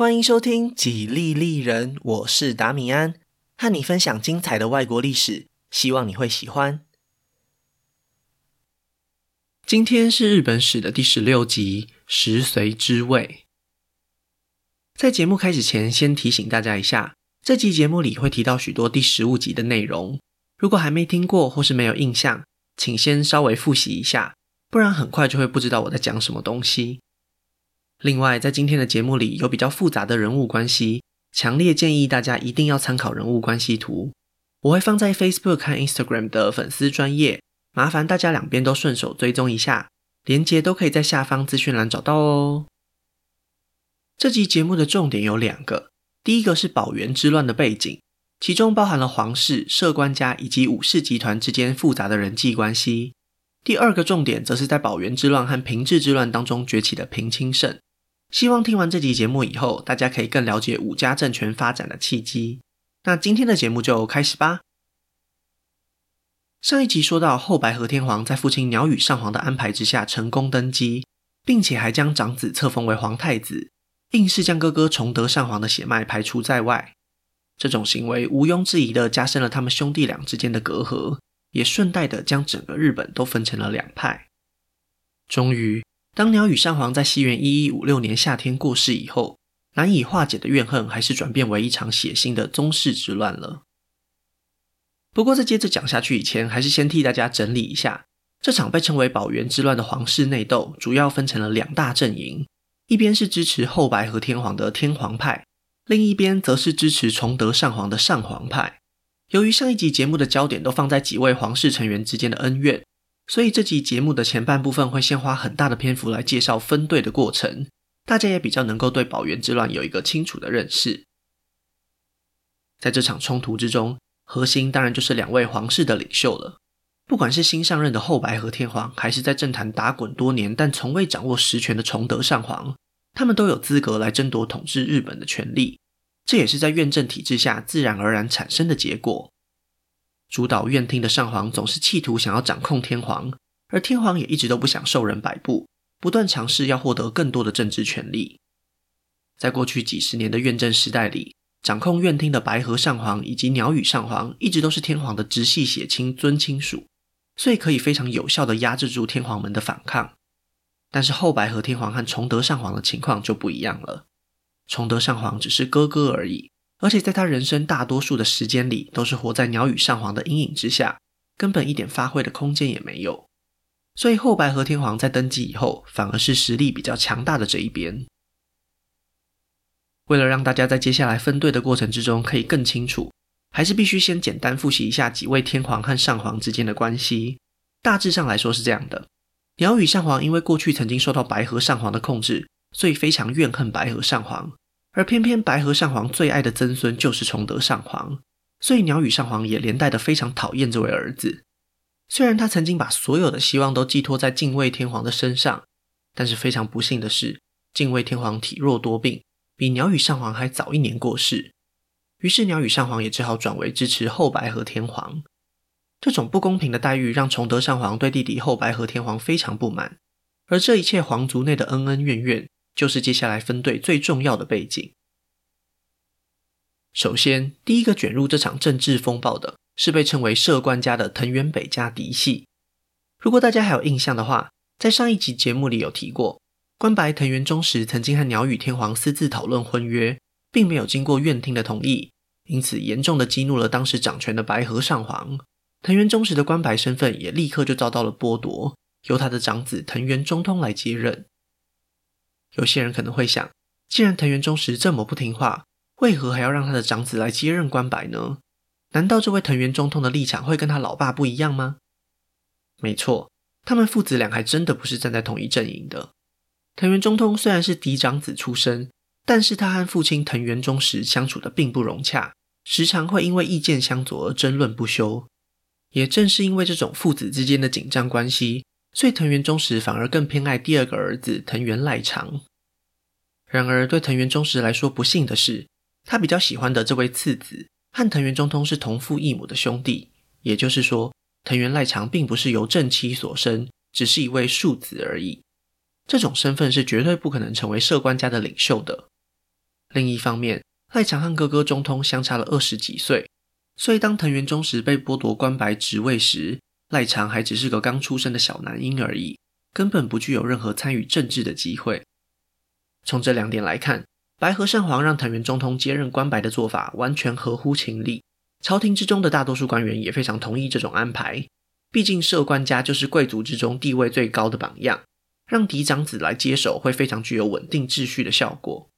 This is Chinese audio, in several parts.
欢迎收听《几利利人》，我是达米安，和你分享精彩的外国历史，希望你会喜欢。今天是日本史的第十六集《石随之位》。在节目开始前，先提醒大家一下，这集节目里会提到许多第十五集的内容，如果还没听过或是没有印象，请先稍微复习一下，不然很快就会不知道我在讲什么东西。另外，在今天的节目里有比较复杂的人物关系，强烈建议大家一定要参考人物关系图。我会放在 Facebook 和 Instagram 的粉丝专页，麻烦大家两边都顺手追踪一下，连接都可以在下方资讯栏找到哦。这集节目的重点有两个，第一个是宝元之乱的背景，其中包含了皇室、摄官家以及武士集团之间复杂的人际关系；第二个重点则是在宝元之乱和平治之乱当中崛起的平清盛。希望听完这集节目以后，大家可以更了解武家政权发展的契机。那今天的节目就开始吧。上一集说到，后白河天皇在父亲鸟羽上皇的安排之下成功登基，并且还将长子册封为皇太子，硬是将哥哥崇德上皇的血脉排除在外。这种行为毋庸置疑地加深了他们兄弟俩之间的隔阂，也顺带地将整个日本都分成了两派。终于。当鸟羽上皇在西元一一五六年夏天过世以后，难以化解的怨恨还是转变为一场血腥的宗室之乱了。不过，在接着讲下去以前，还是先替大家整理一下这场被称为宝元之乱的皇室内斗，主要分成了两大阵营：一边是支持后白河天皇的天皇派，另一边则是支持崇德上皇的上皇派。由于上一集节目的焦点都放在几位皇室成员之间的恩怨。所以这集节目的前半部分会先花很大的篇幅来介绍分队的过程，大家也比较能够对保元之乱有一个清楚的认识。在这场冲突之中，核心当然就是两位皇室的领袖了。不管是新上任的后白河天皇，还是在政坛打滚多年但从未掌握实权的崇德上皇，他们都有资格来争夺统治日本的权利。这也是在院政体制下自然而然产生的结果。主导院厅的上皇总是企图想要掌控天皇，而天皇也一直都不想受人摆布，不断尝试要获得更多的政治权力。在过去几十年的院政时代里，掌控院厅的白河上皇以及鸟羽上皇一直都是天皇的直系血亲尊亲属，所以可以非常有效地压制住天皇们的反抗。但是后白河天皇和崇德上皇的情况就不一样了，崇德上皇只是哥哥而已。而且在他人生大多数的时间里，都是活在鸟羽上皇的阴影之下，根本一点发挥的空间也没有。所以后白河天皇在登基以后，反而是实力比较强大的这一边。为了让大家在接下来分队的过程之中可以更清楚，还是必须先简单复习一下几位天皇和上皇之间的关系。大致上来说是这样的：鸟羽上皇因为过去曾经受到白河上皇的控制，所以非常怨恨白河上皇。而偏偏白河上皇最爱的曾孙就是崇德上皇，所以鸟羽上皇也连带的非常讨厌这位儿子。虽然他曾经把所有的希望都寄托在敬畏天皇的身上，但是非常不幸的是，敬畏天皇体弱多病，比鸟羽上皇还早一年过世。于是鸟羽上皇也只好转为支持后白河天皇。这种不公平的待遇让崇德上皇对弟弟后白河天皇非常不满，而这一切皇族内的恩恩怨怨。就是接下来分队最重要的背景。首先，第一个卷入这场政治风暴的是被称为摄官家的藤原北家嫡系。如果大家还有印象的话，在上一集节目里有提过，关白藤原忠实曾经和鸟羽天皇私自讨论婚约，并没有经过院厅的同意，因此严重的激怒了当时掌权的白河上皇。藤原忠实的关白身份也立刻就遭到了剥夺，由他的长子藤原忠通来接任。有些人可能会想，既然藤原忠实这么不听话，为何还要让他的长子来接任官白呢？难道这位藤原忠通的立场会跟他老爸不一样吗？没错，他们父子俩还真的不是站在同一阵营的。藤原忠通虽然是嫡长子出身，但是他和父亲藤原忠实相处的并不融洽，时常会因为意见相左而争论不休。也正是因为这种父子之间的紧张关系。所以藤原忠实反而更偏爱第二个儿子藤原赖长。然而，对藤原忠实来说，不幸的是，他比较喜欢的这位次子和藤原忠通是同父异母的兄弟，也就是说，藤原赖长并不是由正妻所生，只是一位庶子而已。这种身份是绝对不可能成为摄官家的领袖的。另一方面，赖长和哥哥中通相差了二十几岁，所以当藤原忠实被剥夺官白职位时，赖长还只是个刚出生的小男婴而已，根本不具有任何参与政治的机会。从这两点来看，白河上皇让藤原中通接任关白的做法完全合乎情理。朝廷之中的大多数官员也非常同意这种安排，毕竟摄关家就是贵族之中地位最高的榜样，让嫡长子来接手会非常具有稳定秩序的效果。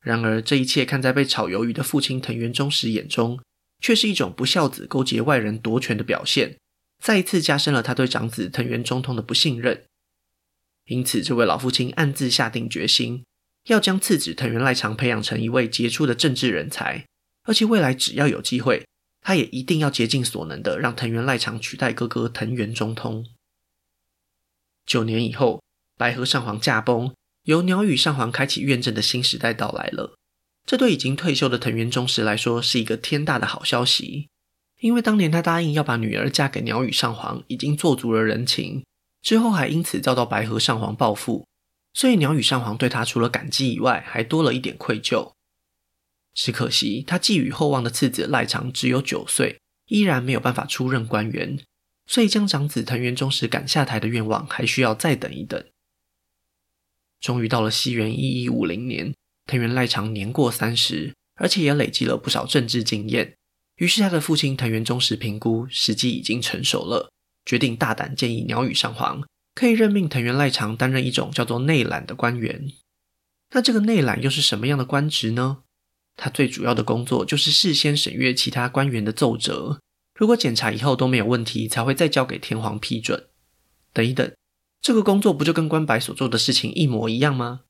然而，这一切看在被炒鱿鱼的父亲藤原忠实眼中，却是一种不孝子勾结外人夺权的表现，再一次加深了他对长子藤原中通的不信任。因此，这位老父亲暗自下定决心，要将次子藤原赖长培养成一位杰出的政治人才，而且未来只要有机会，他也一定要竭尽所能的让藤原赖长取代哥哥藤原中通。九年以后，白河上皇驾崩。由鸟羽上皇开启院政的新时代到来了，这对已经退休的藤原忠实来说是一个天大的好消息。因为当年他答应要把女儿嫁给鸟羽上皇，已经做足了人情，之后还因此遭到白河上皇报复，所以鸟羽上皇对他除了感激以外，还多了一点愧疚。只可惜他寄予厚望的次子赖长只有九岁，依然没有办法出任官员，所以将长子藤原忠实赶下台的愿望还需要再等一等。终于到了西元一一五零年，藤原赖长年过三十，而且也累积了不少政治经验。于是他的父亲藤原忠实评估时机已经成熟了，决定大胆建议鸟羽上皇可以任命藤原赖长担任一种叫做内览的官员。那这个内览又是什么样的官职呢？他最主要的工作就是事先审阅其他官员的奏折，如果检查以后都没有问题，才会再交给天皇批准。等一等。这个工作不就跟关白所做的事情一模一样吗？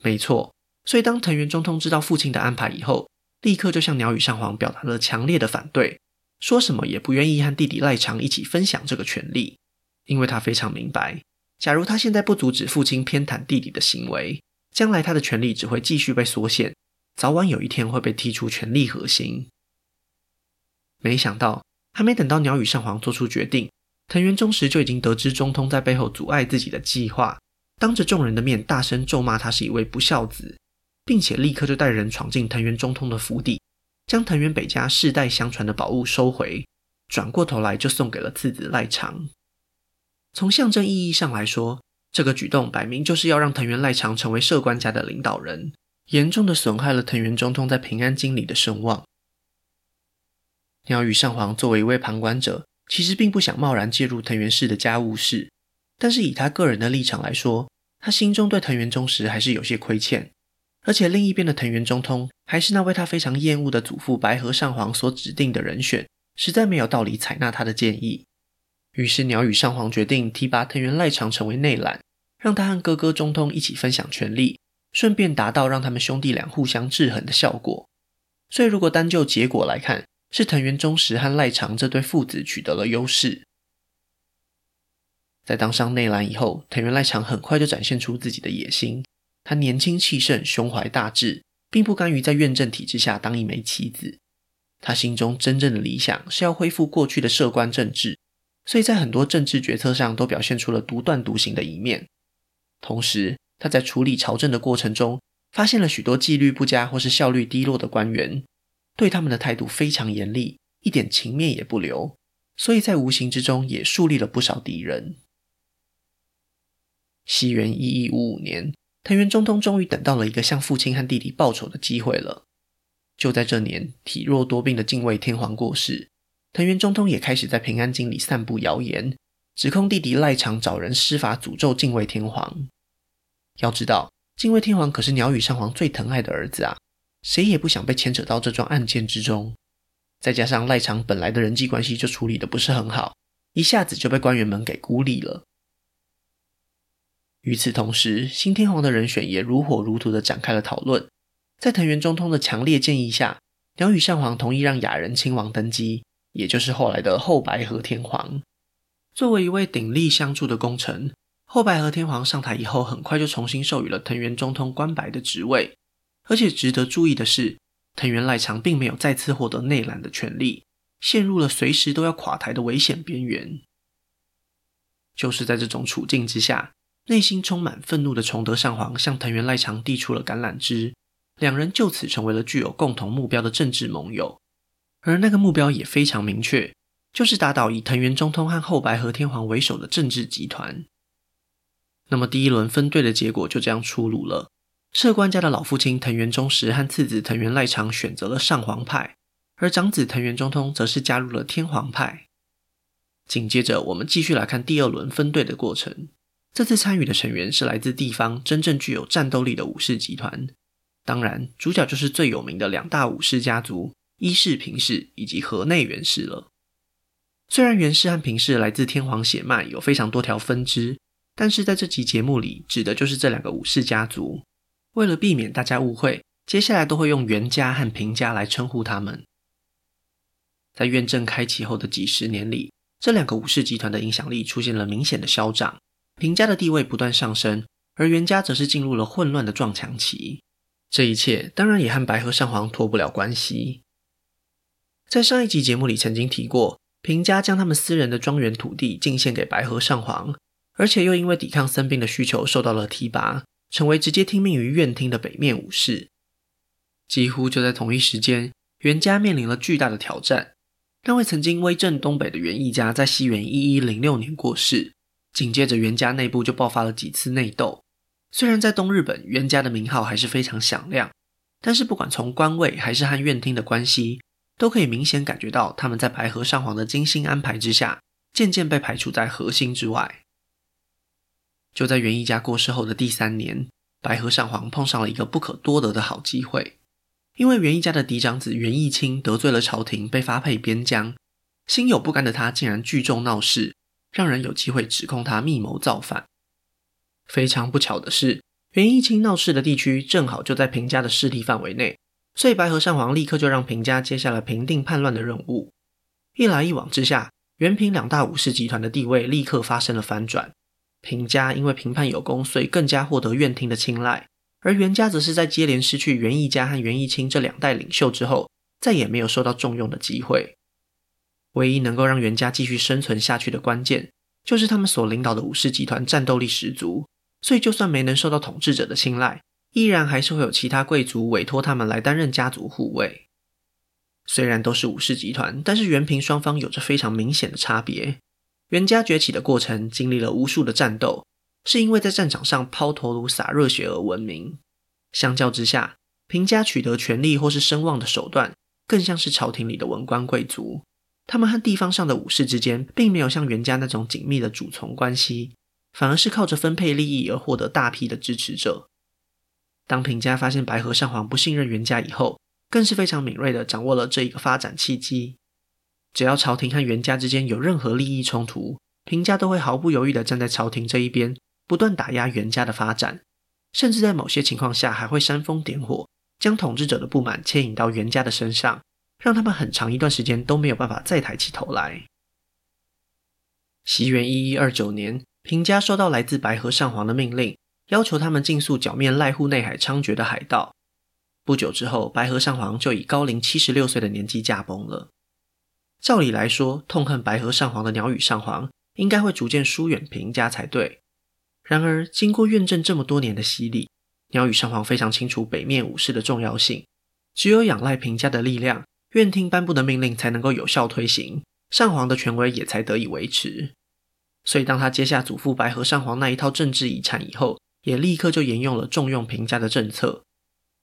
没错，所以当藤原中通知道父亲的安排以后，立刻就向鸟羽上皇表达了强烈的反对，说什么也不愿意和弟弟赖长一起分享这个权利，因为他非常明白，假如他现在不阻止父亲偏袒弟弟的行为，将来他的权利只会继续被缩限，早晚有一天会被踢出权力核心。没想到，还没等到鸟羽上皇做出决定。藤原忠实就已经得知中通在背后阻碍自己的计划，当着众人的面大声咒骂他是一位不孝子，并且立刻就带人闯进藤原中通的府邸，将藤原北家世代相传的宝物收回，转过头来就送给了次子赖长。从象征意义上来说，这个举动摆明就是要让藤原赖长成为摄关家的领导人，严重的损害了藤原中通在平安京里的声望。鸟羽上皇作为一位旁观者。其实并不想贸然介入藤原氏的家务事，但是以他个人的立场来说，他心中对藤原忠实还是有些亏欠。而且另一边的藤原中通还是那位他非常厌恶的祖父白河上皇所指定的人选，实在没有道理采纳他的建议。于是鸟羽上皇决定提拔藤原赖长成为内览，让他和哥哥中通一起分享权力，顺便达到让他们兄弟俩互相制衡的效果。所以如果单就结果来看，是藤原忠实和赖长这对父子取得了优势。在当上内览以后，藤原赖长很快就展现出自己的野心。他年轻气盛，胸怀大志，并不甘于在院政体制下当一枚棋子。他心中真正的理想是要恢复过去的摄关政治，所以在很多政治决策上都表现出了独断独行的一面。同时，他在处理朝政的过程中，发现了许多纪律不佳或是效率低落的官员。对他们的态度非常严厉，一点情面也不留，所以在无形之中也树立了不少敌人。西元一一五五年，藤原中通终于等到了一个向父亲和弟弟报仇的机会了。就在这年，体弱多病的近卫天皇过世，藤原中通也开始在平安京里散布谣言，指控弟弟赖长找人施法诅咒近卫天皇。要知道，近卫天皇可是鸟羽上皇最疼爱的儿子啊。谁也不想被牵扯到这桩案件之中，再加上赖长本来的人际关系就处理得不是很好，一下子就被官员们给孤立了。与此同时，新天皇的人选也如火如荼地展开了讨论。在藤原中通的强烈建议下，鸟羽上皇同意让雅人亲王登基，也就是后来的后白河天皇。作为一位鼎力相助的功臣，后白河天皇上台以后，很快就重新授予了藤原中通关白的职位。而且值得注意的是，藤原赖长并没有再次获得内览的权利，陷入了随时都要垮台的危险边缘。就是在这种处境之下，内心充满愤怒的崇德上皇向藤原赖长递出了橄榄枝，两人就此成为了具有共同目标的政治盟友，而那个目标也非常明确，就是打倒以藤原忠通和后白河天皇为首的政治集团。那么第一轮分队的结果就这样出炉了。摄关家的老父亲藤原忠实和次子藤原赖长选择了上皇派，而长子藤原忠通则是加入了天皇派。紧接着，我们继续来看第二轮分队的过程。这次参与的成员是来自地方真正具有战斗力的武士集团，当然，主角就是最有名的两大武士家族——伊势平氏以及河内源氏了。虽然源氏和平氏来自天皇血脉，有非常多条分支。但是在这集节目里，指的就是这两个武士家族。为了避免大家误会，接下来都会用源家和平家来称呼他们。在院政开启后的几十年里，这两个武士集团的影响力出现了明显的消长，平家的地位不断上升，而源家则是进入了混乱的撞墙期。这一切当然也和白河上皇脱不了关系。在上一集节目里曾经提过，平家将他们私人的庄园土地进献给白河上皇。而且又因为抵抗僧兵的需求受到了提拔，成为直接听命于院厅的北面武士。几乎就在同一时间，源家面临了巨大的挑战。那位曾经威震东北的源义家在西元一一零六年过世，紧接着源家内部就爆发了几次内斗。虽然在东日本，源家的名号还是非常响亮，但是不管从官位还是和院厅的关系，都可以明显感觉到他们在白河上皇的精心安排之下，渐渐被排除在核心之外。就在源义家过世后的第三年，白河上皇碰上了一个不可多得的好机会，因为源义家的嫡长子源义清得罪了朝廷，被发配边疆，心有不甘的他竟然聚众闹事，让人有机会指控他密谋造反。非常不巧的是，源义清闹事的地区正好就在平家的势力范围内，所以白河上皇立刻就让平家接下了平定叛乱的任务。一来一往之下，源平两大武士集团的地位立刻发生了翻转。平家因为平叛有功，所以更加获得院厅的青睐；而源家则是在接连失去源义家和源义清这两代领袖之后，再也没有受到重用的机会。唯一能够让袁家继续生存下去的关键，就是他们所领导的武士集团战斗力十足，所以就算没能受到统治者的青睐，依然还是会有其他贵族委托他们来担任家族护卫。虽然都是武士集团，但是源平双方有着非常明显的差别。袁家崛起的过程经历了无数的战斗，是因为在战场上抛头颅洒热血而闻名。相较之下，平家取得权力或是声望的手段，更像是朝廷里的文官贵族。他们和地方上的武士之间，并没有像源家那种紧密的主从关系，反而是靠着分配利益而获得大批的支持者。当平家发现白河上皇不信任源家以后，更是非常敏锐地掌握了这一个发展契机。只要朝廷和源家之间有任何利益冲突，平家都会毫不犹豫地站在朝廷这一边，不断打压源家的发展，甚至在某些情况下还会煽风点火，将统治者的不满牵引到源家的身上，让他们很长一段时间都没有办法再抬起头来。西元一一二九年，平家收到来自白河上皇的命令，要求他们尽速剿灭濑户内海猖獗的海盗。不久之后，白河上皇就以高龄七十六岁的年纪驾崩了。照理来说，痛恨白河上皇的鸟羽上皇应该会逐渐疏远平家才对。然而，经过院政这么多年的洗礼，鸟羽上皇非常清楚北面武士的重要性。只有仰赖平家的力量，院厅颁布的命令才能够有效推行，上皇的权威也才得以维持。所以，当他接下祖父白河上皇那一套政治遗产以后，也立刻就沿用了重用平家的政策。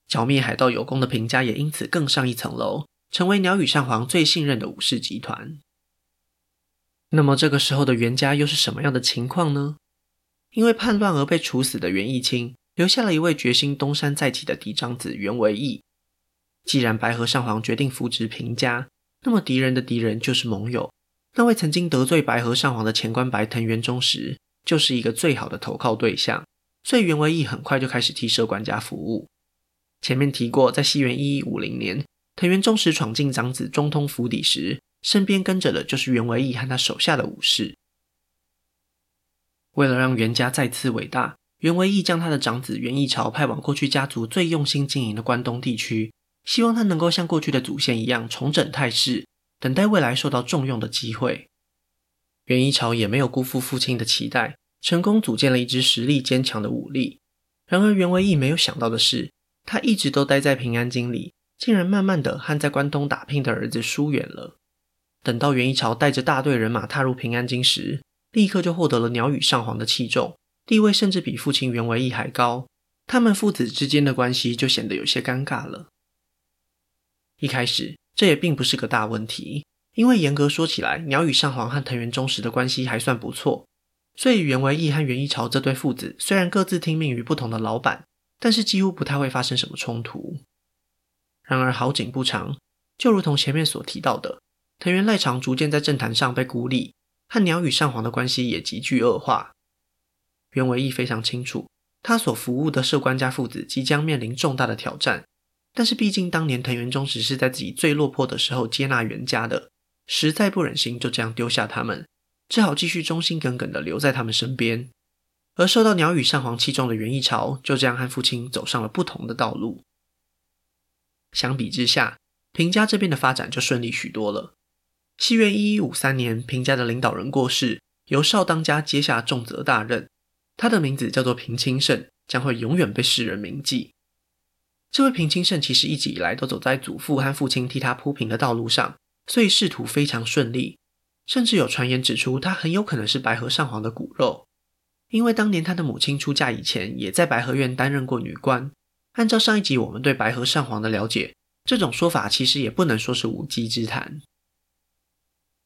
剿灭海盗有功的平家也因此更上一层楼。成为鸟羽上皇最信任的武士集团。那么这个时候的源家又是什么样的情况呢？因为叛乱而被处死的源义清，留下了一位决心东山再起的嫡长子源维义。既然白河上皇决定扶植平家，那么敌人的敌人就是盟友。那位曾经得罪白河上皇的前关白藤原忠实，就是一个最好的投靠对象。所以袁维义很快就开始替摄管家服务。前面提过，在西元一一五零年。藤原忠实闯进长子中通府邸时，身边跟着的就是袁维义和他手下的武士。为了让袁家再次伟大，袁维义将他的长子袁义朝派往过去家族最用心经营的关东地区，希望他能够像过去的祖先一样重整态势，等待未来受到重用的机会。袁一朝也没有辜负父亲的期待，成功组建了一支实力坚强的武力。然而，袁维义没有想到的是。他一直都待在平安京里，竟然慢慢的和在关东打拼的儿子疏远了。等到袁一朝带着大队人马踏入平安京时，立刻就获得了鸟羽上皇的器重，地位甚至比父亲袁为义还高。他们父子之间的关系就显得有些尴尬了。一开始，这也并不是个大问题，因为严格说起来，鸟羽上皇和藤原忠实的关系还算不错。所以源为义和袁一朝这对父子虽然各自听命于不同的老板，但是几乎不太会发生什么冲突。然而好景不长，就如同前面所提到的。藤原赖长逐渐在政坛上被孤立，和鸟羽上皇的关系也急剧恶化。源为义非常清楚，他所服务的摄关家父子即将面临重大的挑战。但是毕竟当年藤原忠实是在自己最落魄的时候接纳源家的，实在不忍心就这样丢下他们，只好继续忠心耿耿地留在他们身边。而受到鸟羽上皇器重的源义朝就这样和父亲走上了不同的道路。相比之下，平家这边的发展就顺利许多了。西元一一五三年，平家的领导人过世，由少当家接下重责大任。他的名字叫做平清盛，将会永远被世人铭记。这位平清盛其实一直以来都走在祖父和父亲替他铺平的道路上，所以仕途非常顺利。甚至有传言指出，他很有可能是白河上皇的骨肉，因为当年他的母亲出嫁以前，也在白河院担任过女官。按照上一集我们对白河上皇的了解，这种说法其实也不能说是无稽之谈。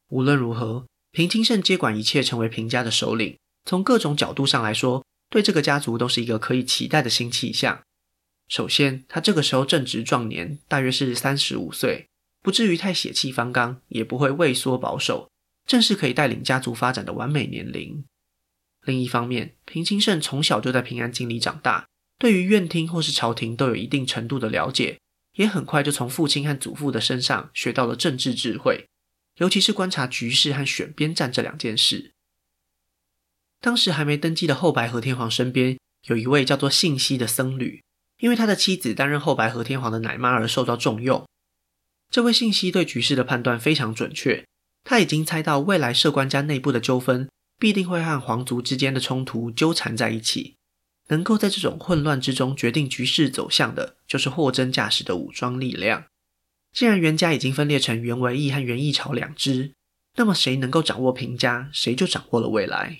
无论如何，平清盛接管一切，成为平家的首领。从各种角度上来说，对这个家族都是一个可以期待的新气象。首先，他这个时候正值壮年，大约是三十五岁，不至于太血气方刚，也不会畏缩保守，正是可以带领家族发展的完美年龄。另一方面，平清盛从小就在平安京里长大，对于院厅或是朝廷都有一定程度的了解，也很快就从父亲和祖父的身上学到了政治智慧。尤其是观察局势和选边站这两件事。当时还没登基的后白河天皇身边有一位叫做信息的僧侣，因为他的妻子担任后白河天皇的奶妈而受到重用。这位信息对局势的判断非常准确，他已经猜到未来摄官家内部的纠纷必定会和皇族之间的冲突纠缠在一起，能够在这种混乱之中决定局势走向的，就是货真价实的武装力量。既然源家已经分裂成源为义和源义朝两支，那么谁能够掌握平家，谁就掌握了未来。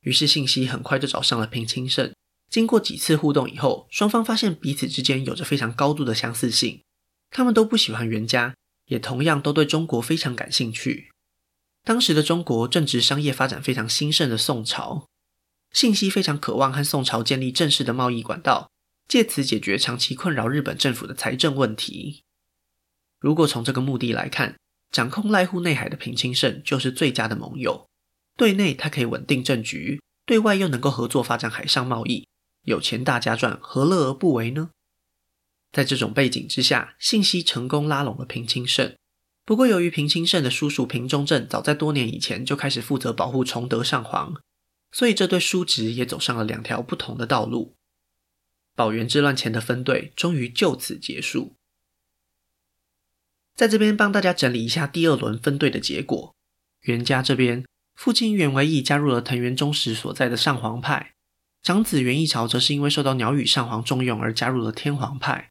于是信息很快就找上了平清盛。经过几次互动以后，双方发现彼此之间有着非常高度的相似性。他们都不喜欢源家，也同样都对中国非常感兴趣。当时的中国正值商业发展非常兴盛的宋朝，信息非常渴望和宋朝建立正式的贸易管道，借此解决长期困扰日本政府的财政问题。如果从这个目的来看，掌控濑户内海的平清盛就是最佳的盟友。对内他可以稳定政局，对外又能够合作发展海上贸易，有钱大家赚，何乐而不为呢？在这种背景之下，信息成功拉拢了平清盛。不过，由于平清盛的叔叔平忠正早在多年以前就开始负责保护崇德上皇，所以这对叔侄也走上了两条不同的道路。保元之乱前的分队终于就此结束。在这边帮大家整理一下第二轮分队的结果。源家这边，父亲源为义加入了藤原忠实所在的上皇派，长子源义朝则是因为受到鸟羽上皇重用而加入了天皇派。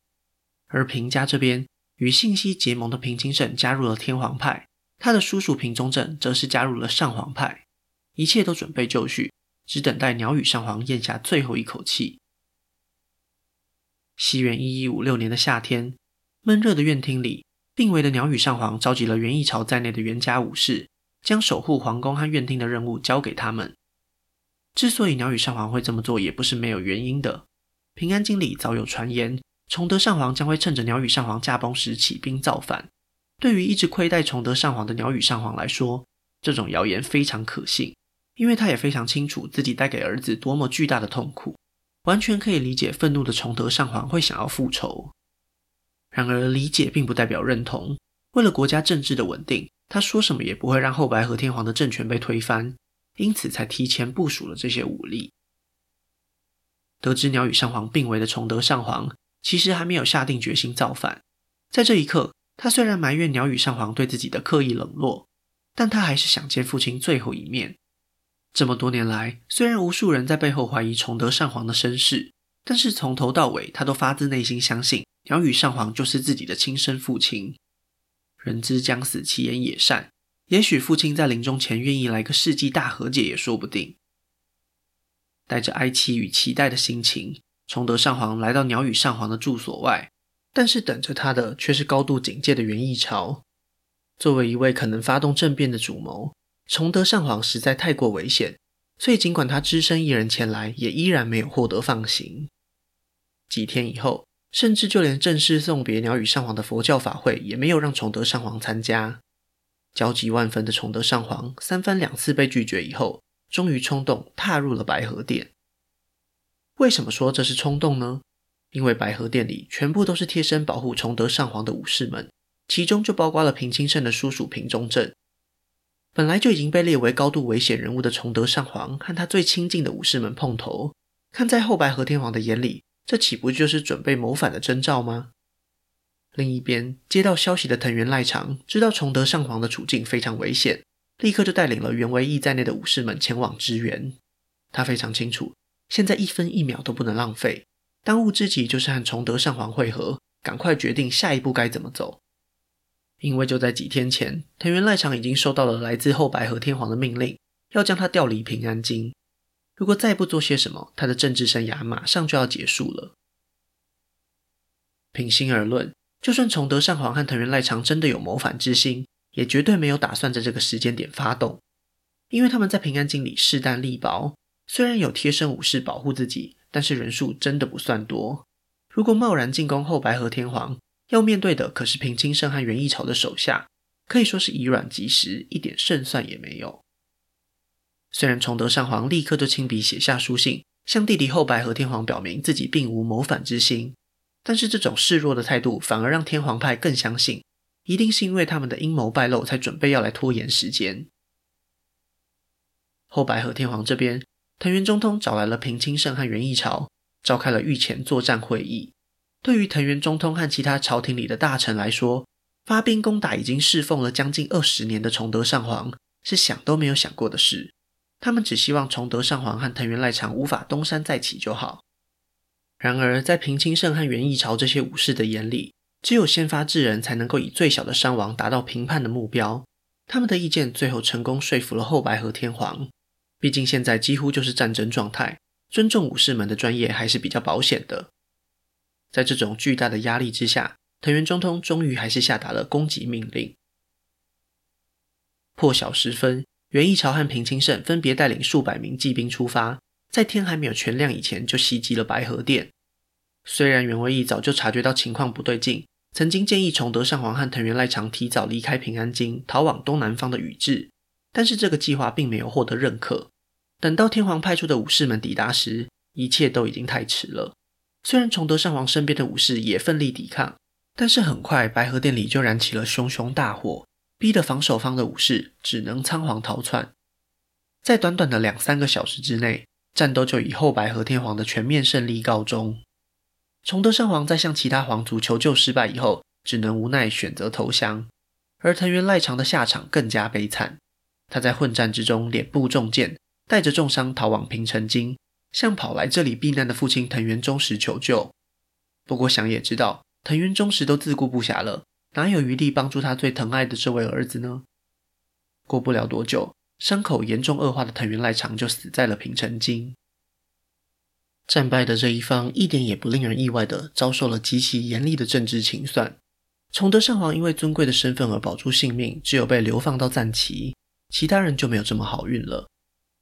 而平家这边，与信息结盟的平清盛加入了天皇派，他的叔叔平忠正则是加入了上皇派。一切都准备就绪，只等待鸟羽上皇咽下最后一口气。西元一一五六年的夏天，闷热的院厅里。病危的鸟羽上皇召集了源义朝在内的源家武士，将守护皇宫和院厅的任务交给他们。之所以鸟羽上皇会这么做，也不是没有原因的。平安京里早有传言，崇德上皇将会趁着鸟羽上皇驾崩时起兵造反。对于一直亏待崇德上皇的鸟羽上皇来说，这种谣言非常可信，因为他也非常清楚自己带给儿子多么巨大的痛苦，完全可以理解愤怒的崇德上皇会想要复仇。然而，理解并不代表认同。为了国家政治的稳定，他说什么也不会让后白河天皇的政权被推翻，因此才提前部署了这些武力。得知鸟羽上皇病危的崇德上皇，其实还没有下定决心造反。在这一刻，他虽然埋怨鸟羽上皇对自己的刻意冷落，但他还是想见父亲最后一面。这么多年来，虽然无数人在背后怀疑崇德上皇的身世，但是从头到尾，他都发自内心相信鸟羽上皇就是自己的亲生父亲。人之将死，其言也善。也许父亲在临终前愿意来个世纪大和解也说不定。带着哀戚与期待的心情，崇德上皇来到鸟羽上皇的住所外，但是等着他的却是高度警戒的源义朝。作为一位可能发动政变的主谋，崇德上皇实在太过危险，所以尽管他只身一人前来，也依然没有获得放行。几天以后，甚至就连正式送别鸟羽上皇的佛教法会，也没有让崇德上皇参加。焦急万分的崇德上皇三番两次被拒绝以后，终于冲动踏入了白河殿。为什么说这是冲动呢？因为白河殿里全部都是贴身保护崇德上皇的武士们，其中就包括了平清盛的叔叔平中正。本来就已经被列为高度危险人物的崇德上皇和他最亲近的武士们碰头，看在后白河天皇的眼里，这岂不就是准备谋反的征兆吗？另一边，接到消息的藤原赖长知道崇德上皇的处境非常危险，立刻就带领了原为义在内的武士们前往支援。他非常清楚，现在一分一秒都不能浪费，当务之急就是和崇德上皇会合，赶快决定下一步该怎么走。因为就在几天前，藤原赖长已经收到了来自后白河天皇的命令，要将他调离平安京。如果再不做些什么，他的政治生涯马上就要结束了。平心而论。就算崇德上皇和藤原赖长真的有谋反之心，也绝对没有打算在这个时间点发动，因为他们在平安京里势单力薄，虽然有贴身武士保护自己，但是人数真的不算多。如果贸然进攻后白河天皇，要面对的可是平清盛和源义朝的手下，可以说是以卵击石，一点胜算也没有。虽然崇德上皇立刻就亲笔写下书信，向弟弟后白河天皇表明自己并无谋反之心。但是这种示弱的态度，反而让天皇派更相信，一定是因为他们的阴谋败露，才准备要来拖延时间。后白河天皇这边，藤原中通找来了平清盛和源义朝，召开了御前作战会议。对于藤原中通和其他朝廷里的大臣来说，发兵攻打已经侍奉了将近二十年的崇德上皇，是想都没有想过的事。他们只希望崇德上皇和藤原赖长无法东山再起就好。然而，在平清盛和源义朝这些武士的眼里，只有先发制人才能够以最小的伤亡达到平叛的目标。他们的意见最后成功说服了后白河天皇。毕竟现在几乎就是战争状态，尊重武士们的专业还是比较保险的。在这种巨大的压力之下，藤原中通终于还是下达了攻击命令。破晓时分，源义朝和平清盛分别带领数百名骑兵出发。在天还没有全亮以前，就袭击了白河殿。虽然源为义早就察觉到情况不对劲，曾经建议崇德上皇和藤原赖长提早离开平安京，逃往东南方的宇治，但是这个计划并没有获得认可。等到天皇派出的武士们抵达时，一切都已经太迟了。虽然崇德上皇身边的武士也奋力抵抗，但是很快白河殿里就燃起了熊熊大火，逼得防守方的武士只能仓皇逃窜。在短短的两三个小时之内，战斗就以后白河天皇的全面胜利告终。崇德上皇在向其他皇族求救失败以后，只能无奈选择投降。而藤原赖长的下场更加悲惨，他在混战之中脸部中箭，带着重伤逃往平城京，向跑来这里避难的父亲藤原忠实求救。不过想也知道，藤原忠实都自顾不暇了，哪有余力帮助他最疼爱的这位儿子呢？过不了多久。伤口严重恶化的藤原赖长就死在了平城京。战败的这一方一点也不令人意外的遭受了极其严厉的政治清算。崇德上皇因为尊贵的身份而保住性命，只有被流放到赞岐，其他人就没有这么好运了。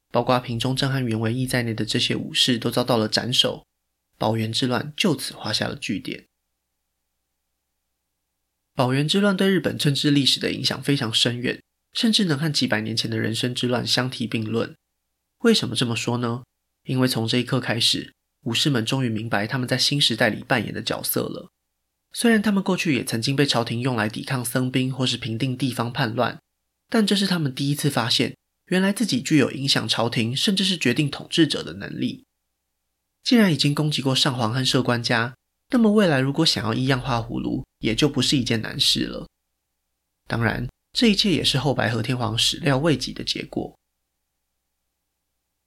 包括平中正和源为义在内的这些武士都遭到了斩首，保元之乱就此画下了句点。保元之乱对日本政治历史的影响非常深远。甚至能和几百年前的人生之乱相提并论。为什么这么说呢？因为从这一刻开始，武士们终于明白他们在新时代里扮演的角色了。虽然他们过去也曾经被朝廷用来抵抗僧兵或是平定地方叛乱，但这是他们第一次发现，原来自己具有影响朝廷甚至是决定统治者的能力。既然已经攻击过上皇和摄官家，那么未来如果想要一样画葫芦，也就不是一件难事了。当然。这一切也是后白河天皇始料未及的结果。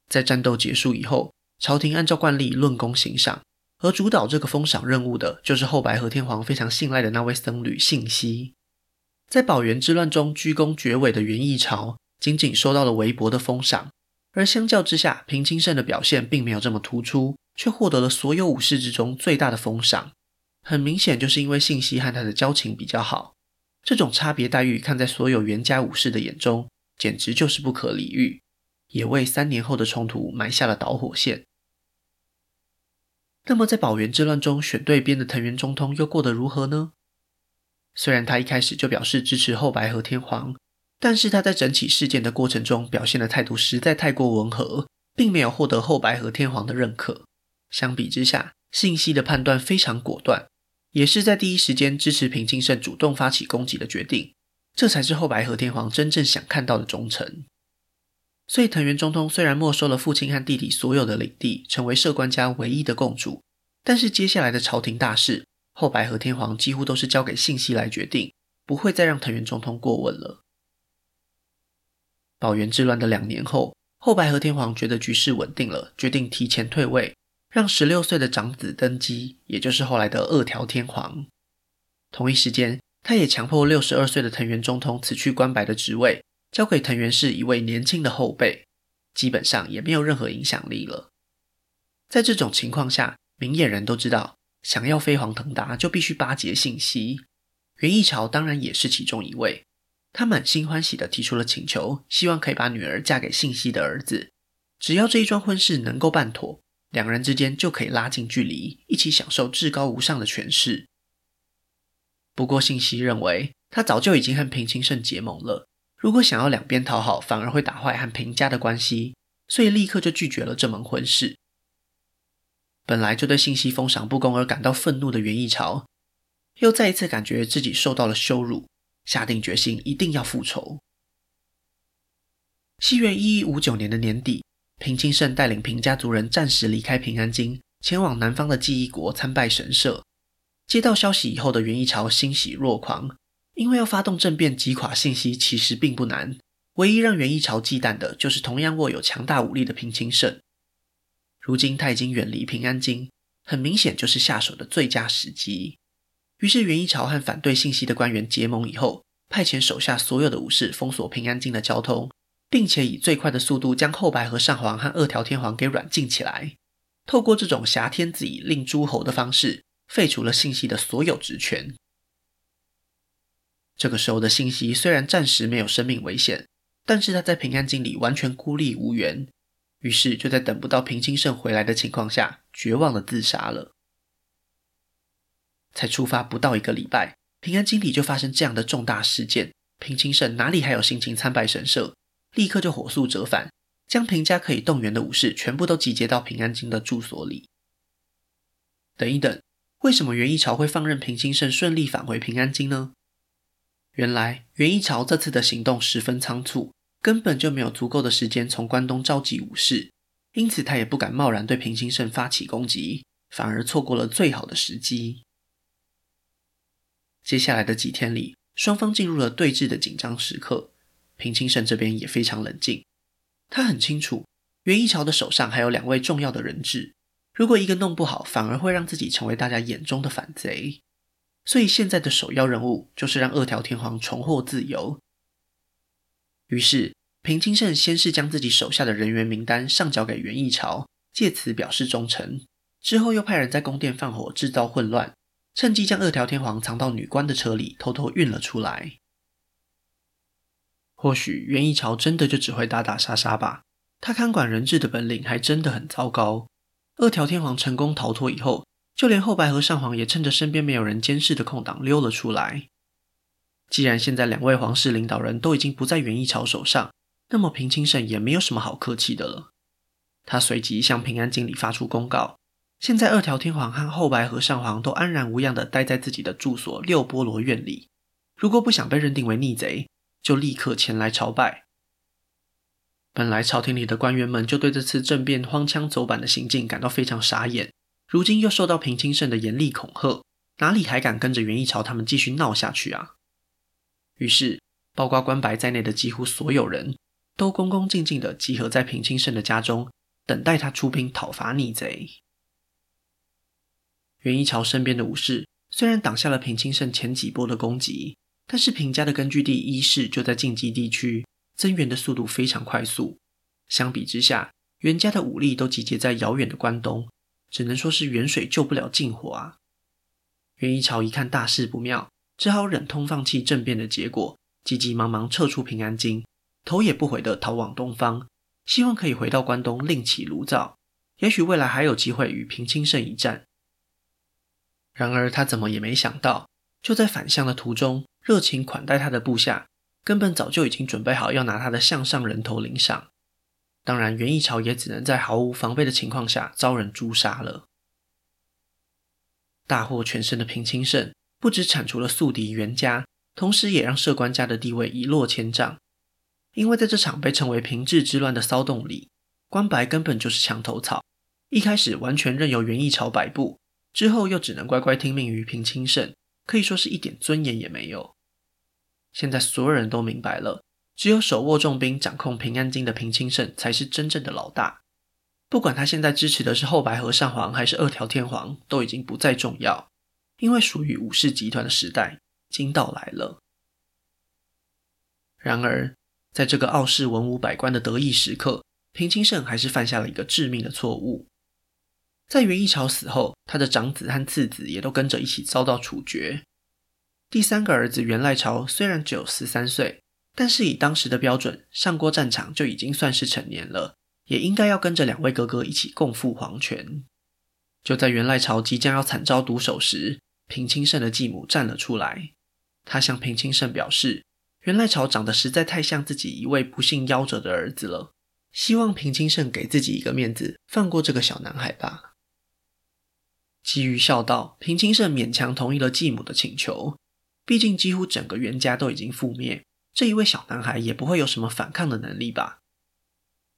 在战斗结束以后，朝廷按照惯例论功行赏，而主导这个封赏任务的，就是后白河天皇非常信赖的那位僧侣信息。在保元之乱中居功厥伟的源义朝，仅仅收到了微薄的封赏，而相较之下，平清盛的表现并没有这么突出，却获得了所有武士之中最大的封赏。很明显，就是因为信息和他的交情比较好。这种差别待遇，看在所有源家武士的眼中，简直就是不可理喻，也为三年后的冲突埋下了导火线。那么，在保元之乱中选对边的藤原忠通又过得如何呢？虽然他一开始就表示支持后白河天皇，但是他在整起事件的过程中表现的态度实在太过温和，并没有获得后白河天皇的认可。相比之下，信息的判断非常果断，也是在第一时间支持平清盛主动发起攻击的决定。这才是后白河天皇真正想看到的忠诚。所以藤原忠通虽然没收了父亲和弟弟所有的领地，成为摄关家唯一的共主，但是接下来的朝廷大事，后白河天皇几乎都是交给信息来决定，不会再让藤原忠通过问了。保元之乱的两年后，后白河天皇觉得局势稳定了，决定提前退位，让十六岁的长子登基，也就是后来的二条天皇。同一时间，他也强迫六十二岁的藤原忠通辞去关白的职位，交给藤原氏一位年轻的后辈，基本上也没有任何影响力了。在这种情况下，明眼人都知道。想要飞黄腾达，就必须巴结信息。源义朝当然也是其中一位。他满心欢喜地提出了请求，希望可以把女儿嫁给信息的儿子。只要这一桩婚事能够办妥，两人之间就可以拉近距离，一起享受至高无上的权势。不过信息认为，他早就已经和平清盛结盟了。如果想要两边讨好，反而会打坏和平家的关系，所以立刻就拒绝了这门婚事。本来就对信息封赏不公而感到愤怒的源义朝，又再一次感觉自己受到了羞辱，下定决心一定要复仇。西元一一五九年的年底，平清盛带领平家族人暂时离开平安京，前往南方的记忆国参拜神社。接到消息以后的源义朝欣喜若狂，因为要发动政变击垮信息其实并不难，唯一让源义朝忌惮的就是同样握有强大武力的平清盛。如今他已经远离平安京，很明显就是下手的最佳时机。于是源义朝和反对信息的官员结盟以后，派遣手下所有的武士封锁平安京的交通，并且以最快的速度将后白河上皇和二条天皇给软禁起来。透过这种挟天子以令诸侯的方式，废除了信息的所有职权。这个时候的信息虽然暂时没有生命危险，但是他在平安京里完全孤立无援。于是就在等不到平清盛回来的情况下，绝望的自杀了。才出发不到一个礼拜，平安京里就发生这样的重大事件，平清盛哪里还有心情参拜神社？立刻就火速折返，将平家可以动员的武士全部都集结到平安京的住所里。等一等，为什么源义朝会放任平清盛顺利返回平安京呢？原来源义朝这次的行动十分仓促。根本就没有足够的时间从关东召集武士，因此他也不敢贸然对平清盛发起攻击，反而错过了最好的时机。接下来的几天里，双方进入了对峙的紧张时刻。平清盛这边也非常冷静，他很清楚源义朝的手上还有两位重要的人质，如果一个弄不好，反而会让自己成为大家眼中的反贼。所以现在的首要任务就是让二条天皇重获自由。于是，平清盛先是将自己手下的人员名单上交给源义朝，借此表示忠诚。之后又派人在宫殿放火，制造混乱，趁机将二条天皇藏到女官的车里，偷偷运了出来。或许源义朝真的就只会打打杀杀吧，他看管人质的本领还真的很糟糕。二条天皇成功逃脱以后，就连后白河上皇也趁着身边没有人监视的空档溜了出来。既然现在两位皇室领导人都已经不在源义朝手上，那么平清盛也没有什么好客气的了。他随即向平安京里发出公告：现在二条天皇和后白河上皇都安然无恙地待在自己的住所六波罗院里。如果不想被认定为逆贼，就立刻前来朝拜。本来朝廷里的官员们就对这次政变荒腔走板的行径感到非常傻眼，如今又受到平清盛的严厉恐吓，哪里还敢跟着源义朝他们继续闹下去啊？于是，包括关白在内的几乎所有人都恭恭敬敬地集合在平清盛的家中，等待他出兵讨伐逆贼。袁一朝身边的武士虽然挡下了平清盛前几波的攻击，但是平家的根据地伊势就在近畿地区，增援的速度非常快速。相比之下，袁家的武力都集结在遥远的关东，只能说是远水救不了近火啊。袁一朝一看大事不妙，只好忍痛放弃政变的结果，急急忙忙撤出平安京，头也不回地逃往东方，希望可以回到关东另起炉灶，也许未来还有机会与平清盛一战。然而他怎么也没想到，就在返乡的途中，热情款待他的部下根本早就已经准备好要拿他的项上人头领赏。当然，袁一樵也只能在毫无防备的情况下遭人诛杀了。大获全胜的平清盛不只铲除了宿敌袁家，同时也让摄关家的地位一落千丈。因为在这场被称为平治之乱的骚动里，关白根本就是墙头草，一开始完全任由袁一樵摆布，之后又只能乖乖听命于平清盛，可以说是一点尊严也没有。现在所有人都明白了。只有手握重兵、掌控平安京的平清盛才是真正的老大。不管他现在支持的是后白河上皇还是二条天皇，都已经不再重要，因为属于武士集团的时代已经到来了。然而，在这个傲视文武百官的得意时刻，平清盛还是犯下了一个致命的错误。在元一朝死后，他的长子和次子也都跟着一起遭到处决。第三个儿子袁赖朝虽然只有十三岁。但是以当时的标准，上过战场就已经算是成年了，也应该要跟着两位哥哥一起共赴黄泉。就在袁赖朝即将要惨遭毒手时，平清盛的继母站了出来。他向平清盛表示，袁赖朝长得实在太像自己一位不幸夭折的儿子了，希望平清盛给自己一个面子，放过这个小男孩吧。基于孝道，平清盛勉强同意了继母的请求。毕竟几乎整个袁家都已经覆灭。这一位小男孩也不会有什么反抗的能力吧？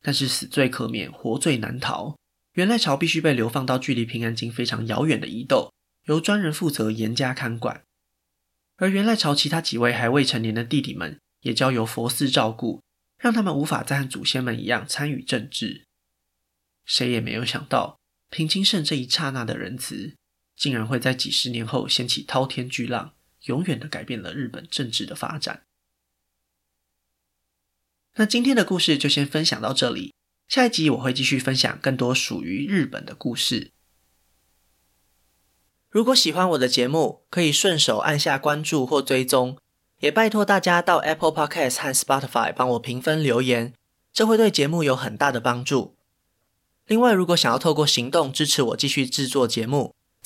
但是死罪可免，活罪难逃。袁赖朝必须被流放到距离平安京非常遥远的伊豆，由专人负责严加看管。而袁赖朝其他几位还未成年的弟弟们，也交由佛寺照顾，让他们无法再和祖先们一样参与政治。谁也没有想到，平清盛这一刹那的仁慈，竟然会在几十年后掀起滔天巨浪，永远的改变了日本政治的发展。那今天的故事就先分享到这里，下一集我会继续分享更多属于日本的故事。如果喜欢我的节目，可以顺手按下关注或追踪，也拜托大家到 Apple Podcast 和 Spotify 帮我评分留言，这会对节目有很大的帮助。另外，如果想要透过行动支持我继续制作节目，